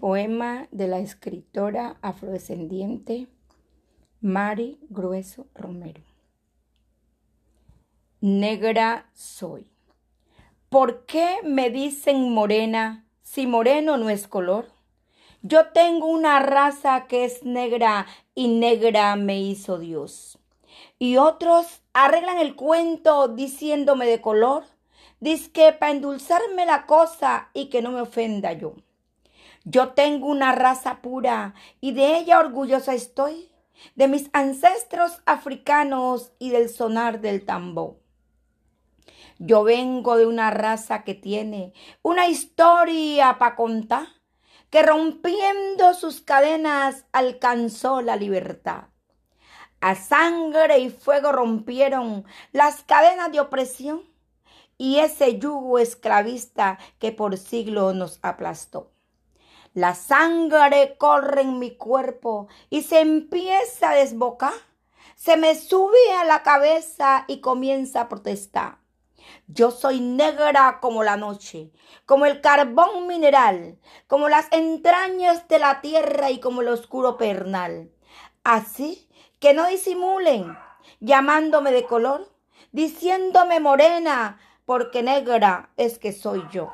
Poema de la escritora afrodescendiente Mari Grueso Romero. Negra soy. ¿Por qué me dicen morena si moreno no es color? Yo tengo una raza que es negra y negra me hizo Dios. Y otros arreglan el cuento diciéndome de color, que para endulzarme la cosa y que no me ofenda yo. Yo tengo una raza pura y de ella orgullosa estoy, de mis ancestros africanos y del sonar del tambor. Yo vengo de una raza que tiene una historia para contar, que rompiendo sus cadenas alcanzó la libertad. A sangre y fuego rompieron las cadenas de opresión y ese yugo esclavista que por siglos nos aplastó. La sangre corre en mi cuerpo y se empieza a desbocar. Se me sube a la cabeza y comienza a protestar. Yo soy negra como la noche, como el carbón mineral, como las entrañas de la tierra y como el oscuro pernal. Así que no disimulen, llamándome de color, diciéndome morena, porque negra es que soy yo.